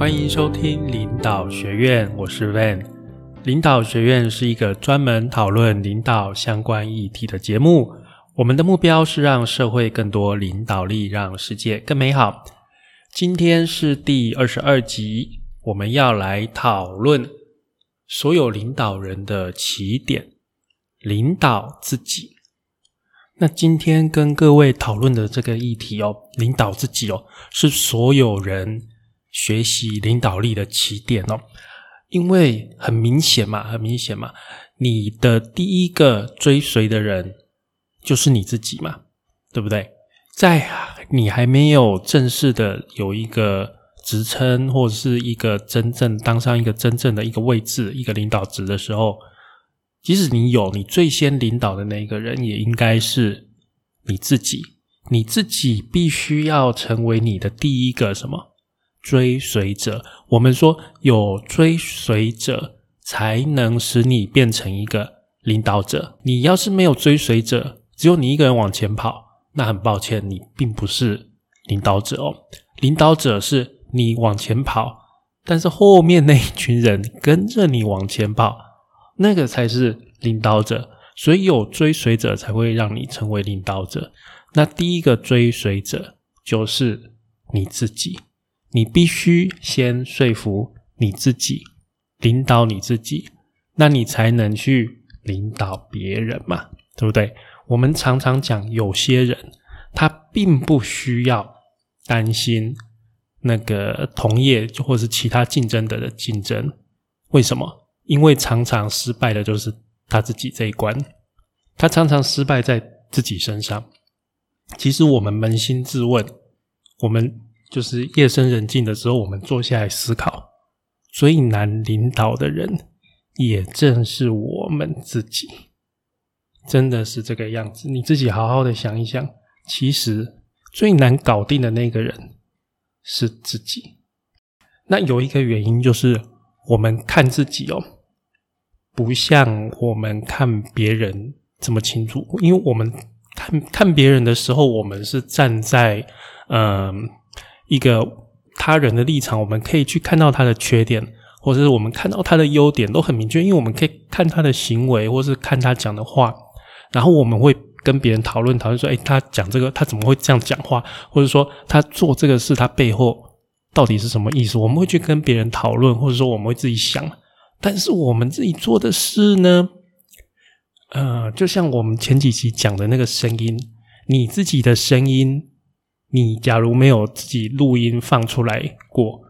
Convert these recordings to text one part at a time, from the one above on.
欢迎收听领导学院，我是 Van。领导学院是一个专门讨论领导相关议题的节目。我们的目标是让社会更多领导力，让世界更美好。今天是第二十二集，我们要来讨论所有领导人的起点——领导自己。那今天跟各位讨论的这个议题哦，领导自己哦，是所有人。学习领导力的起点哦，因为很明显嘛，很明显嘛，你的第一个追随的人就是你自己嘛，对不对？在你还没有正式的有一个职称或者是一个真正当上一个真正的一个位置、一个领导职的时候，即使你有，你最先领导的那个人也应该是你自己，你自己必须要成为你的第一个什么？追随者，我们说有追随者才能使你变成一个领导者。你要是没有追随者，只有你一个人往前跑，那很抱歉，你并不是领导者哦。领导者是你往前跑，但是后面那一群人跟着你往前跑，那个才是领导者。所以有追随者才会让你成为领导者。那第一个追随者就是你自己。你必须先说服你自己，领导你自己，那你才能去领导别人嘛，对不对？我们常常讲，有些人他并不需要担心那个同业或是其他竞争者的竞争，为什么？因为常常失败的就是他自己这一关，他常常失败在自己身上。其实我们扪心自问，我们。就是夜深人静的时候，我们坐下来思考，最难领导的人，也正是我们自己。真的是这个样子。你自己好好的想一想，其实最难搞定的那个人是自己。那有一个原因就是，我们看自己哦，不像我们看别人这么清楚。因为我们看看别人的时候，我们是站在嗯。一个他人的立场，我们可以去看到他的缺点，或者是我们看到他的优点都很明确，因为我们可以看他的行为，或是看他讲的话，然后我们会跟别人讨论讨论说，哎，他讲这个他怎么会这样讲话，或者说他做这个事他背后到底是什么意思？我们会去跟别人讨论，或者说我们会自己想，但是我们自己做的事呢？呃，就像我们前几期讲的那个声音，你自己的声音。你假如没有自己录音放出来过，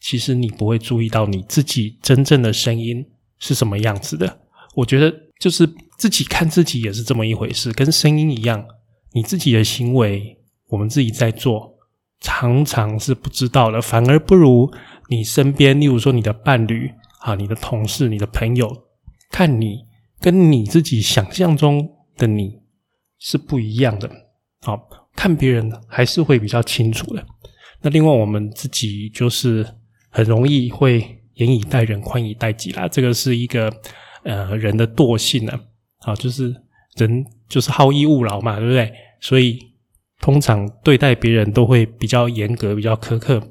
其实你不会注意到你自己真正的声音是什么样子的。我觉得就是自己看自己也是这么一回事，跟声音一样，你自己的行为，我们自己在做，常常是不知道的，反而不如你身边，例如说你的伴侣啊、你的同事、你的朋友，看你跟你自己想象中的你是不一样的。好。看别人还是会比较清楚的。那另外我们自己就是很容易会严以待人，宽以待己啦。这个是一个呃人的惰性啊，啊，就是人就是好逸恶劳嘛，对不对？所以通常对待别人都会比较严格、比较苛刻，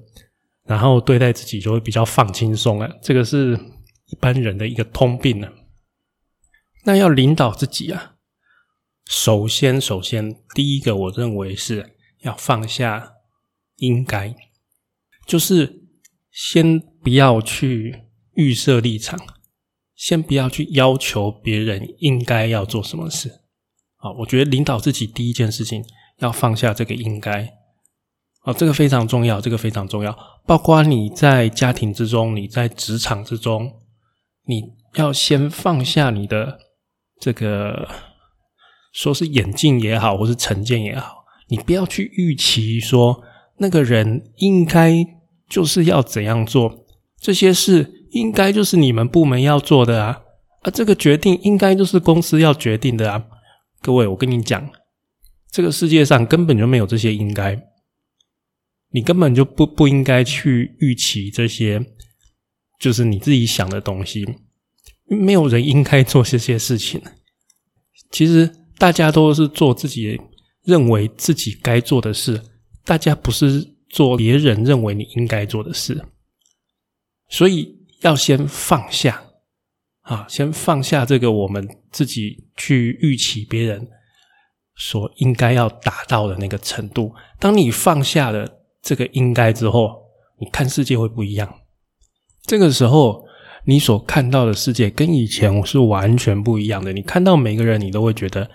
然后对待自己就会比较放轻松啊。这个是一般人的一个通病呢。那要领导自己啊。首先，首先，第一个，我认为是要放下应该，就是先不要去预设立场，先不要去要求别人应该要做什么事。啊，我觉得领导自己第一件事情要放下这个应该，啊，这个非常重要，这个非常重要。包括你在家庭之中，你在职场之中，你要先放下你的这个。说是眼镜也好，或是成见也好，你不要去预期说那个人应该就是要怎样做，这些事应该就是你们部门要做的啊，啊，这个决定应该就是公司要决定的啊。各位，我跟你讲，这个世界上根本就没有这些应该，你根本就不不应该去预期这些，就是你自己想的东西，没有人应该做这些事情。其实。大家都是做自己认为自己该做的事，大家不是做别人认为你应该做的事。所以要先放下啊，先放下这个我们自己去预期别人所应该要达到的那个程度。当你放下了这个应该之后，你看世界会不一样。这个时候，你所看到的世界跟以前我是完全不一样的。你看到每个人，你都会觉得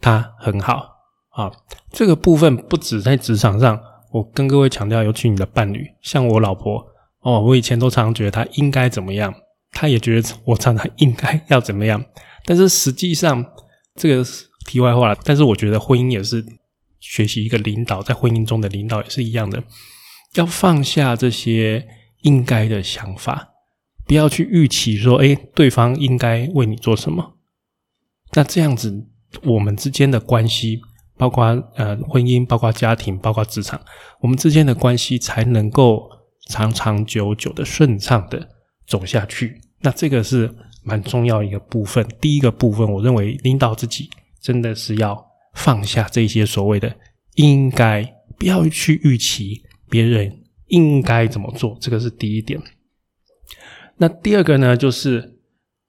他很好啊。这个部分不止在职场上，我跟各位强调，尤其你的伴侣，像我老婆哦，我以前都常常觉得她应该怎么样，她也觉得我常常应该要怎么样。但是实际上，这个题外话。但是我觉得婚姻也是学习一个领导，在婚姻中的领导也是一样的，要放下这些。应该的想法，不要去预期说，哎，对方应该为你做什么。那这样子，我们之间的关系，包括呃婚姻，包括家庭，包括职场，我们之间的关系才能够长长久久的顺畅的走下去。那这个是蛮重要一个部分。第一个部分，我认为领导自己真的是要放下这些所谓的应该，不要去预期别人。应该怎么做？这个是第一点。那第二个呢，就是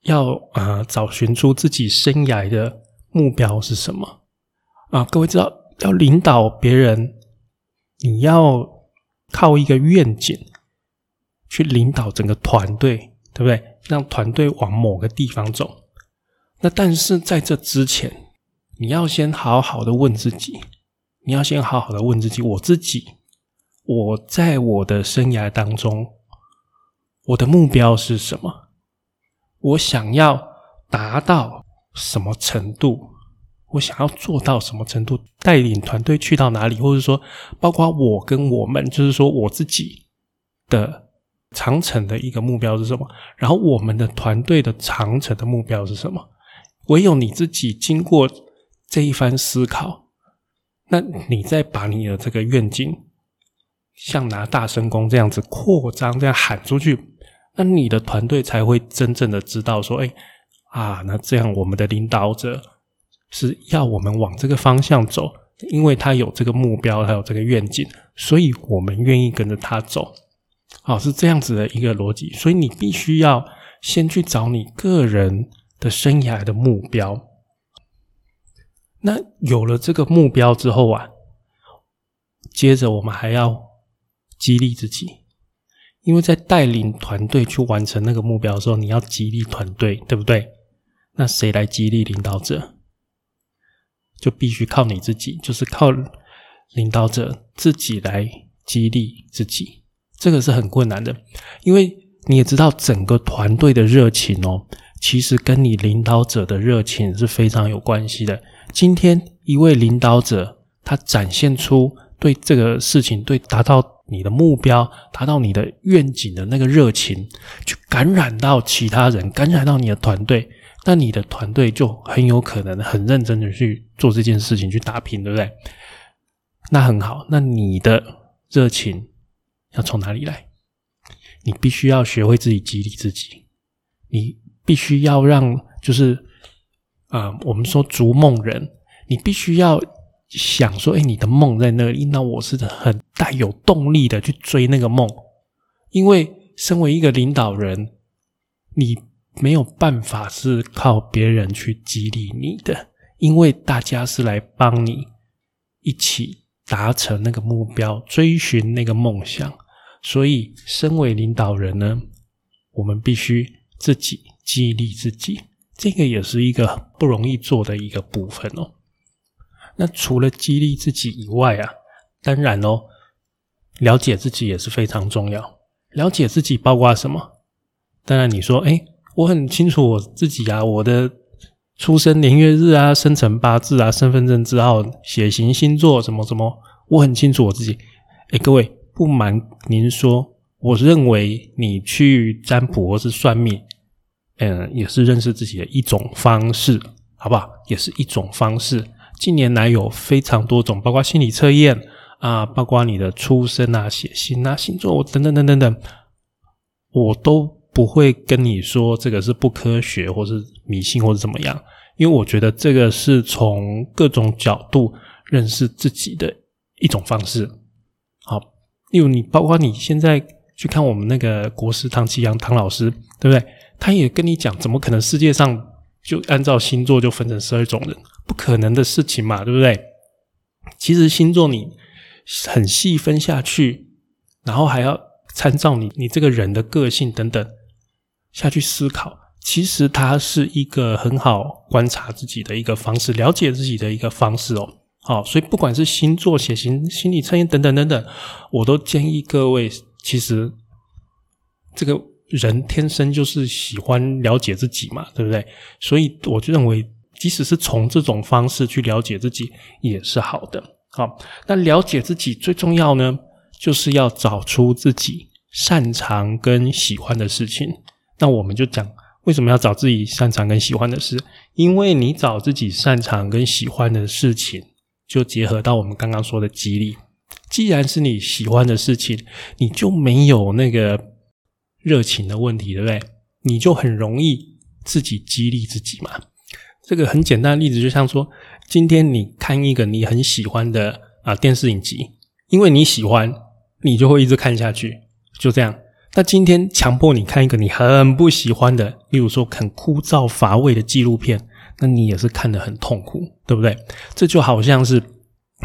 要啊找寻出自己生涯的目标是什么啊？各位知道，要领导别人，你要靠一个愿景去领导整个团队，对不对？让团队往某个地方走。那但是在这之前，你要先好好的问自己，你要先好好的问自己，我自己。我在我的生涯当中，我的目标是什么？我想要达到什么程度？我想要做到什么程度？带领团队去到哪里？或者说，包括我跟我们，就是说我自己的长城的一个目标是什么？然后我们的团队的长城的目标是什么？唯有你自己经过这一番思考，那你再把你的这个愿景。像拿大声公这样子扩张，这样喊出去，那你的团队才会真正的知道说，哎啊，那这样我们的领导者是要我们往这个方向走，因为他有这个目标，他有这个愿景，所以我们愿意跟着他走。好，是这样子的一个逻辑。所以你必须要先去找你个人的生涯的目标。那有了这个目标之后啊，接着我们还要。激励自己，因为在带领团队去完成那个目标的时候，你要激励团队，对不对？那谁来激励领导者？就必须靠你自己，就是靠领导者自己来激励自己。这个是很困难的，因为你也知道，整个团队的热情哦，其实跟你领导者的热情是非常有关系的。今天一位领导者，他展现出对这个事情，对达到。你的目标达到你的愿景的那个热情，去感染到其他人，感染到你的团队，那你的团队就很有可能很认真的去做这件事情，去打拼，对不对？那很好，那你的热情要从哪里来？你必须要学会自己激励自己，你必须要让，就是啊，我们说逐梦人，你必须要。想说，哎，你的梦在那里，那我是很带有动力的去追那个梦，因为身为一个领导人，你没有办法是靠别人去激励你的，因为大家是来帮你一起达成那个目标，追寻那个梦想，所以身为领导人呢，我们必须自己激励自己，这个也是一个不容易做的一个部分哦。那除了激励自己以外啊，当然哦，了解自己也是非常重要。了解自己包括什么？当然你说，哎，我很清楚我自己啊，我的出生年月日啊、生辰八字啊、身份证字号、血型、星座什么什么，我很清楚我自己。哎，各位，不瞒您说，我认为你去占卜或是算命，嗯，也是认识自己的一种方式，好不好？也是一种方式。近年来有非常多种，包括心理测验啊，包括你的出生啊、血型啊、星座等等等等等，我都不会跟你说这个是不科学，或是迷信，或者怎么样，因为我觉得这个是从各种角度认识自己的一种方式。好，例如你包括你现在去看我们那个国师唐启阳唐老师，对不对？他也跟你讲，怎么可能世界上就按照星座就分成十二种人？不可能的事情嘛，对不对？其实星座你很细分下去，然后还要参照你你这个人的个性等等下去思考，其实它是一个很好观察自己的一个方式，了解自己的一个方式哦。好，所以不管是星座、血型、心理测验等等等等，我都建议各位，其实这个人天生就是喜欢了解自己嘛，对不对？所以我就认为。即使是从这种方式去了解自己，也是好的。好，那了解自己最重要呢，就是要找出自己擅长跟喜欢的事情。那我们就讲为什么要找自己擅长跟喜欢的事？因为你找自己擅长跟喜欢的事情，就结合到我们刚刚说的激励。既然是你喜欢的事情，你就没有那个热情的问题，对不对？你就很容易自己激励自己嘛。这个很简单的例子，就像说，今天你看一个你很喜欢的啊电视影集，因为你喜欢，你就会一直看下去，就这样。那今天强迫你看一个你很不喜欢的，例如说很枯燥乏味的纪录片，那你也是看得很痛苦，对不对？这就好像是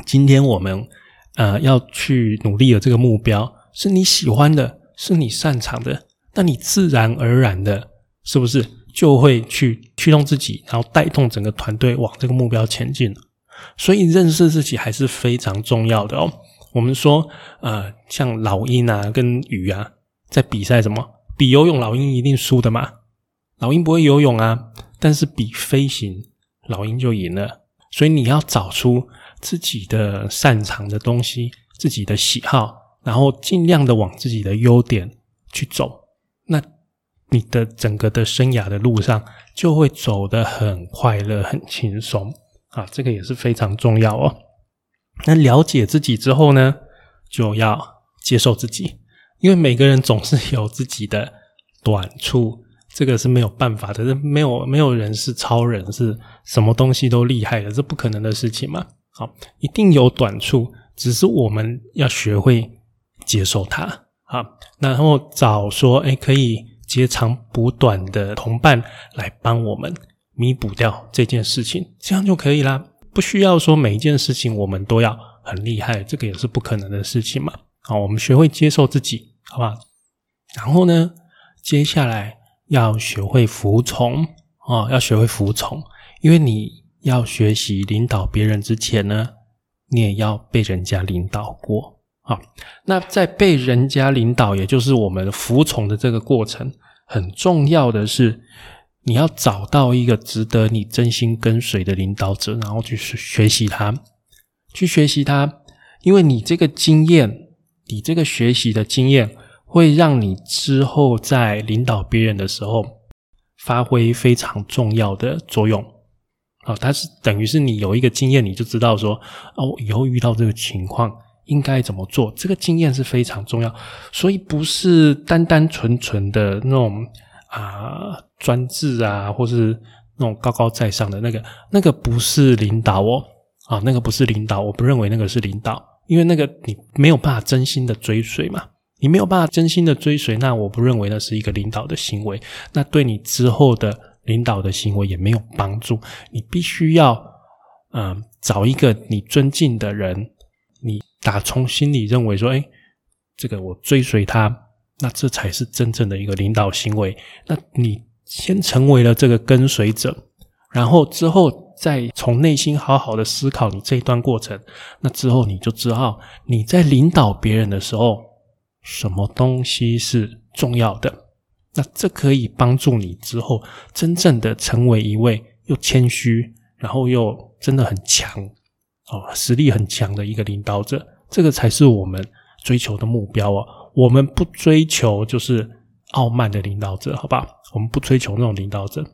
今天我们呃要去努力的这个目标，是你喜欢的，是你擅长的，那你自然而然的，是不是？就会去驱动自己，然后带动整个团队往这个目标前进。所以认识自己还是非常重要的哦。我们说，呃，像老鹰啊跟鱼啊，在比赛什么？比游泳，老鹰一定输的嘛。老鹰不会游泳啊，但是比飞行，老鹰就赢了。所以你要找出自己的擅长的东西，自己的喜好，然后尽量的往自己的优点去走。那。你的整个的生涯的路上就会走得很快乐、很轻松啊，这个也是非常重要哦。那了解自己之后呢，就要接受自己，因为每个人总是有自己的短处，这个是没有办法的，没有没有人是超人，是什么东西都厉害的，这不可能的事情嘛。好，一定有短处，只是我们要学会接受它啊，然后找说，哎，可以。截长补短的同伴来帮我们弥补掉这件事情，这样就可以啦。不需要说每一件事情我们都要很厉害，这个也是不可能的事情嘛。好，我们学会接受自己，好吧？然后呢，接下来要学会服从哦，要学会服从，因为你要学习领导别人之前呢，你也要被人家领导过。好，那在被人家领导，也就是我们服从的这个过程，很重要的是，你要找到一个值得你真心跟随的领导者，然后去学习他，去学习他，因为你这个经验，你这个学习的经验，会让你之后在领导别人的时候，发挥非常重要的作用。好，它是等于是你有一个经验，你就知道说，哦，以后遇到这个情况。应该怎么做？这个经验是非常重要，所以不是单单纯纯的那种啊专制啊，或是那种高高在上的那个，那个不是领导哦，啊，那个不是领导，我不认为那个是领导，因为那个你没有办法真心的追随嘛，你没有办法真心的追随，那我不认为那是一个领导的行为，那对你之后的领导的行为也没有帮助，你必须要嗯找一个你尊敬的人。你打从心里认为说，哎，这个我追随他，那这才是真正的一个领导行为。那你先成为了这个跟随者，然后之后再从内心好好的思考你这一段过程，那之后你就知道你在领导别人的时候，什么东西是重要的。那这可以帮助你之后真正的成为一位又谦虚，然后又真的很强。哦，实力很强的一个领导者，这个才是我们追求的目标哦。我们不追求就是傲慢的领导者，好吧？我们不追求那种领导者，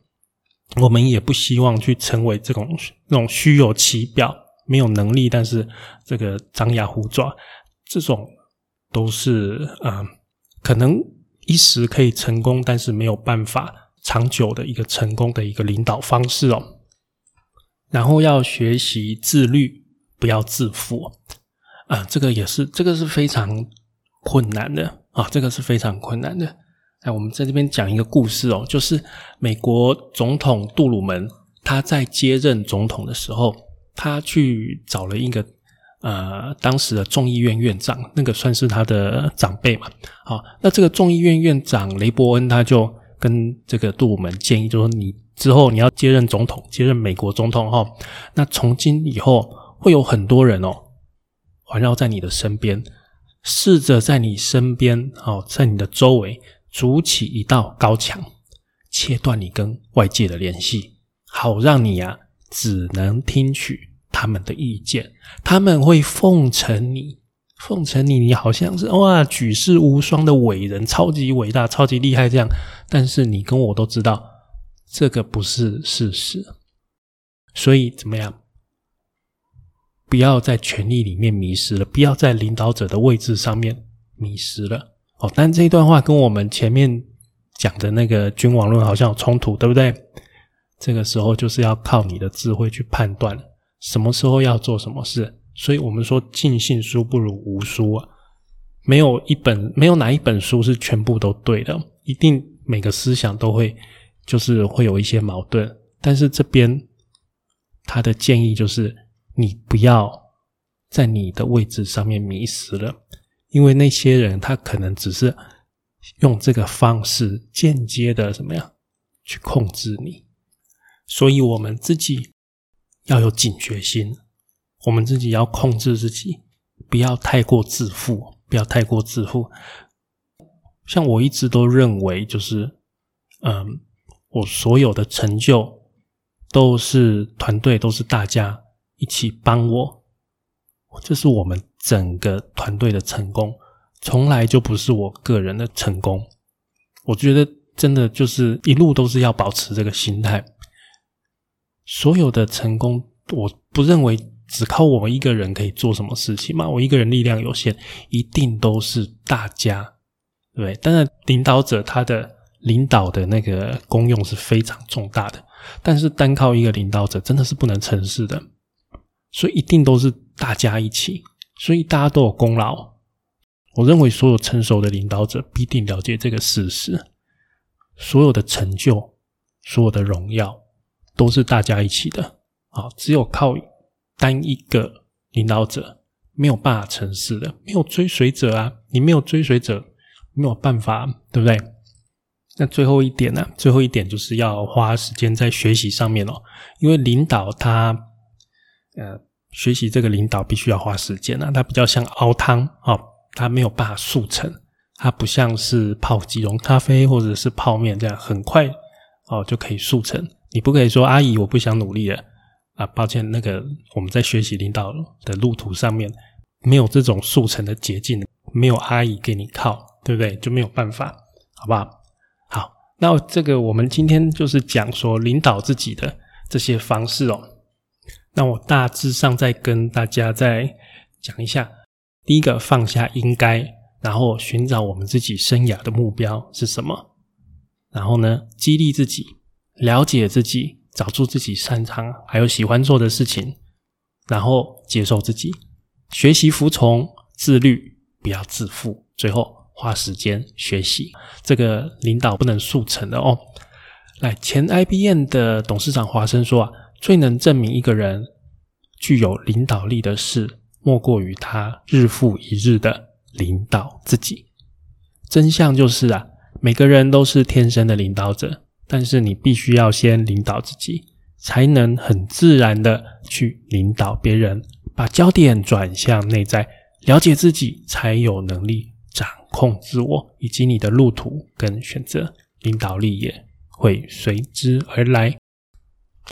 我们也不希望去成为这种那种虚有其表、没有能力，但是这个张牙舞爪，这种都是啊，可能一时可以成功，但是没有办法长久的一个成功的一个领导方式哦。然后要学习自律。不要自负啊！这个也是，这个是非常困难的啊，这个是非常困难的。哎，我们在这边讲一个故事哦，就是美国总统杜鲁门他在接任总统的时候，他去找了一个呃当时的众议院院长，那个算是他的长辈嘛。好，那这个众议院院长雷伯恩他就跟这个杜鲁门建议，就说你之后你要接任总统，接任美国总统哈，那从今以后会有很多人哦环绕在你的身边，试着在你身边哦，在你的周围。筑起一道高墙，切断你跟外界的联系，好让你啊只能听取他们的意见。他们会奉承你，奉承你，你好像是哇举世无双的伟人，超级伟大，超级厉害这样。但是你跟我都知道，这个不是事实。所以怎么样？不要在权力里面迷失了，不要在领导者的位置上面迷失了。哦，但这一段话跟我们前面讲的那个君王论好像有冲突，对不对？这个时候就是要靠你的智慧去判断什么时候要做什么事。所以我们说尽信书不如无书啊，没有一本没有哪一本书是全部都对的，一定每个思想都会就是会有一些矛盾。但是这边他的建议就是，你不要在你的位置上面迷失了。因为那些人，他可能只是用这个方式间接的怎么样去控制你，所以我们自己要有警觉心，我们自己要控制自己，不要太过自负，不要太过自负。像我一直都认为，就是嗯，我所有的成就都是团队，都是大家一起帮我，这是我们。整个团队的成功，从来就不是我个人的成功。我觉得真的就是一路都是要保持这个心态。所有的成功，我不认为只靠我们一个人可以做什么事情嘛。我一个人力量有限，一定都是大家，对当然，领导者他的领导的那个功用是非常重大的，但是单靠一个领导者真的是不能成事的。所以一定都是大家一起。所以大家都有功劳。我认为所有成熟的领导者必定了解这个事实：所有的成就、所有的荣耀，都是大家一起的。啊，只有靠单一个领导者没有办法成事的，没有追随者啊！你没有追随者，没有办法，对不对？那最后一点呢？最后一点就是要花时间在学习上面哦，因为领导他，呃。学习这个领导必须要花时间啊，它比较像熬汤哦，它没有办法速成，它不像是泡即溶咖啡或者是泡面这样很快哦就可以速成。你不可以说阿姨我不想努力了啊，抱歉，那个我们在学习领导的路途上面没有这种速成的捷径，没有阿姨给你靠，对不对？就没有办法，好不好？好，那这个我们今天就是讲说领导自己的这些方式哦。那我大致上再跟大家再讲一下，第一个放下应该，然后寻找我们自己生涯的目标是什么，然后呢，激励自己，了解自己，找出自己擅长还有喜欢做的事情，然后接受自己，学习服从，自律，不要自负，最后花时间学习。这个领导不能速成的哦。来，前 IBM 的董事长华生说啊。最能证明一个人具有领导力的事，莫过于他日复一日的领导自己。真相就是啊，每个人都是天生的领导者，但是你必须要先领导自己，才能很自然的去领导别人。把焦点转向内在，了解自己，才有能力掌控自我以及你的路途跟选择，领导力也会随之而来。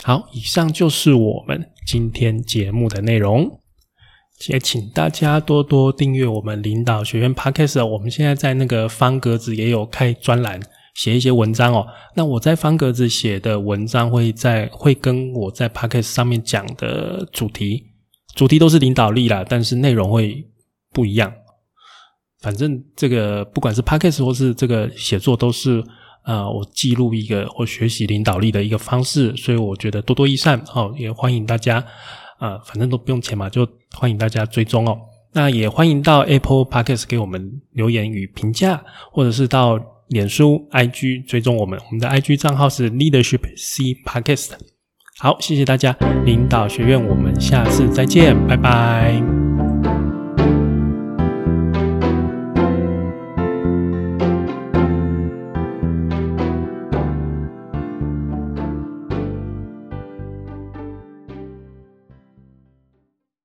好，以上就是我们今天节目的内容。也请大家多多订阅我们领导学院 Podcast。我们现在在那个方格子也有开专栏，写一些文章哦。那我在方格子写的文章会在会跟我在 Podcast 上面讲的主题，主题都是领导力啦，但是内容会不一样。反正这个不管是 Podcast 或是这个写作都是。啊，我记录一个我学习领导力的一个方式，所以我觉得多多益善哦，也欢迎大家啊，反正都不用钱嘛，就欢迎大家追踪哦。那也欢迎到 Apple Podcast 给我们留言与评价，或者是到脸书 IG 追踪我们，我们的 IG 账号是 Leadership C Podcast。好，谢谢大家，领导学院，我们下次再见，拜拜。